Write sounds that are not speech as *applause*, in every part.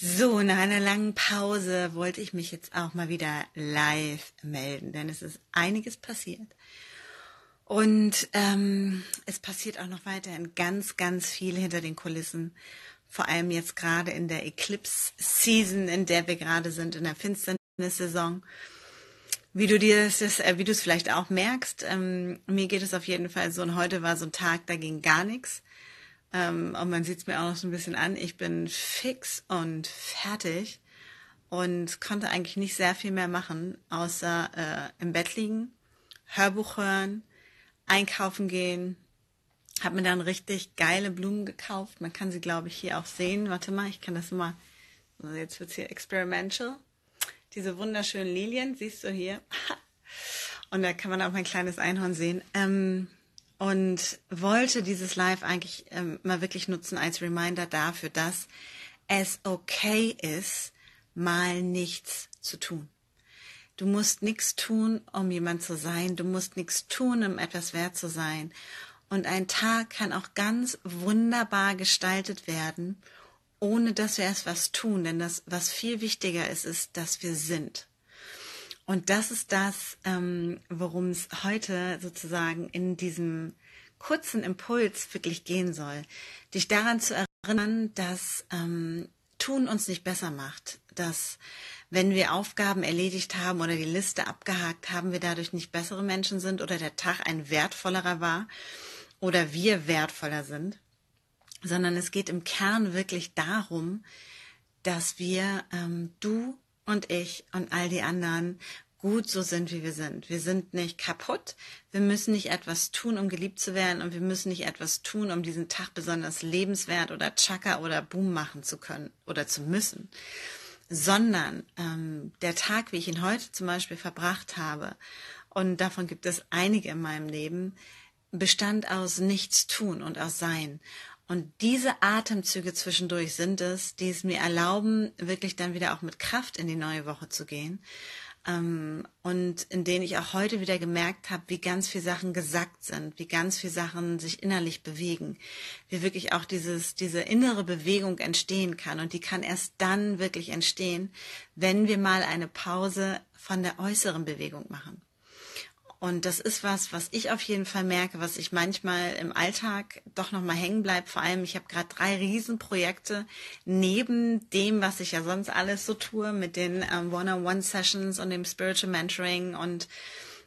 So, nach einer langen Pause wollte ich mich jetzt auch mal wieder live melden, denn es ist einiges passiert. Und ähm, es passiert auch noch weiterhin ganz, ganz viel hinter den Kulissen. Vor allem jetzt gerade in der Eclipse-Season, in der wir gerade sind, in der Finsternis-Saison. Wie du dir das, äh, wie du es vielleicht auch merkst, ähm, mir geht es auf jeden Fall so. Und heute war so ein Tag, da ging gar nichts. Ähm, und man sieht es mir auch noch so ein bisschen an. Ich bin fix und fertig und konnte eigentlich nicht sehr viel mehr machen, außer äh, im Bett liegen, Hörbuch hören, einkaufen gehen. Hab mir dann richtig geile Blumen gekauft. Man kann sie, glaube ich, hier auch sehen. Warte mal, ich kann das mal. Also jetzt wird's hier experimental. Diese wunderschönen Lilien, siehst du hier. *laughs* Und da kann man auch mein kleines Einhorn sehen. Ähm, und wollte dieses Live eigentlich ähm, mal wirklich nutzen als Reminder dafür, dass es okay ist, mal nichts zu tun. Du musst nichts tun, um jemand zu sein. Du musst nichts tun, um etwas wert zu sein. Und ein Tag kann auch ganz wunderbar gestaltet werden, ohne dass wir erst was tun. Denn das, was viel wichtiger ist, ist, dass wir sind. Und das ist das, ähm, worum es heute sozusagen in diesem kurzen Impuls wirklich gehen soll. Dich daran zu erinnern, dass ähm, Tun uns nicht besser macht, dass wenn wir Aufgaben erledigt haben oder die Liste abgehakt haben, wir dadurch nicht bessere Menschen sind oder der Tag ein wertvollerer war oder wir wertvoller sind, sondern es geht im Kern wirklich darum, dass wir, ähm, du und ich und all die anderen gut so sind, wie wir sind. Wir sind nicht kaputt. Wir müssen nicht etwas tun, um geliebt zu werden und wir müssen nicht etwas tun, um diesen Tag besonders lebenswert oder Chaka oder Boom machen zu können oder zu müssen, sondern ähm, der Tag, wie ich ihn heute zum Beispiel verbracht habe, und davon gibt es einige in meinem Leben, bestand aus nichts tun und aus Sein. Und diese Atemzüge zwischendurch sind es, die es mir erlauben, wirklich dann wieder auch mit Kraft in die neue Woche zu gehen. Ähm, und in denen ich auch heute wieder gemerkt habe, wie ganz viele Sachen gesagt sind, wie ganz viele Sachen sich innerlich bewegen, wie wirklich auch dieses, diese innere Bewegung entstehen kann. Und die kann erst dann wirklich entstehen, wenn wir mal eine Pause von der äußeren Bewegung machen. Und das ist was, was ich auf jeden Fall merke, was ich manchmal im Alltag doch nochmal hängen bleibt. Vor allem, ich habe gerade drei Riesenprojekte neben dem, was ich ja sonst alles so tue, mit den ähm, One-on-One-Sessions und dem Spiritual Mentoring und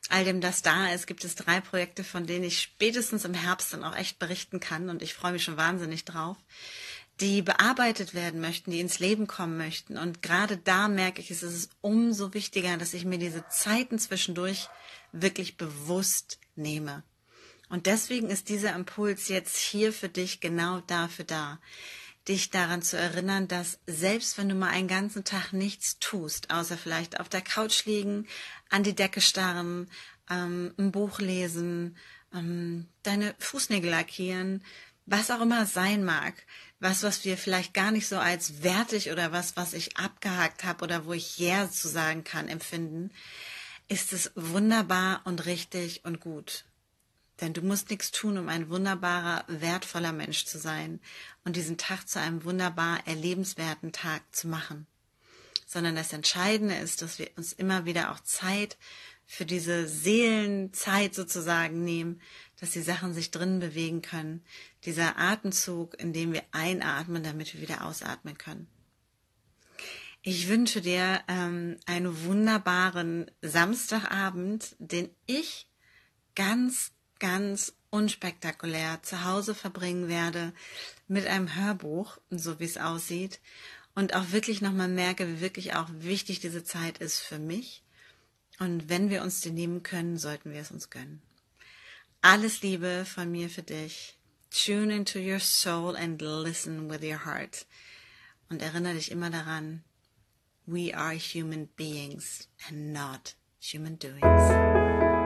all dem, das da ist, gibt es drei Projekte, von denen ich spätestens im Herbst dann auch echt berichten kann. Und ich freue mich schon wahnsinnig drauf die bearbeitet werden möchten, die ins Leben kommen möchten. Und gerade da merke ich, es ist umso wichtiger, dass ich mir diese Zeiten zwischendurch wirklich bewusst nehme. Und deswegen ist dieser Impuls jetzt hier für dich genau dafür da, dich daran zu erinnern, dass selbst wenn du mal einen ganzen Tag nichts tust, außer vielleicht auf der Couch liegen, an die Decke starren, ähm, ein Buch lesen, ähm, deine Fußnägel lackieren, was auch immer sein mag, was, was wir vielleicht gar nicht so als wertig oder was, was ich abgehakt habe oder wo ich ja yeah zu sagen kann, empfinden, ist es wunderbar und richtig und gut. Denn du musst nichts tun, um ein wunderbarer, wertvoller Mensch zu sein und diesen Tag zu einem wunderbar erlebenswerten Tag zu machen. Sondern das Entscheidende ist, dass wir uns immer wieder auch Zeit für diese Seelenzeit sozusagen nehmen, dass die Sachen sich drinnen bewegen können. Dieser Atemzug, in dem wir einatmen, damit wir wieder ausatmen können. Ich wünsche dir ähm, einen wunderbaren Samstagabend, den ich ganz, ganz unspektakulär zu Hause verbringen werde mit einem Hörbuch, so wie es aussieht. Und auch wirklich nochmal merke, wie wirklich auch wichtig diese Zeit ist für mich. Und wenn wir uns die nehmen können, sollten wir es uns gönnen. Alles Liebe von mir für dich. Tune into your soul and listen with your heart. Und erinnere dich immer daran, we are human beings and not human doings.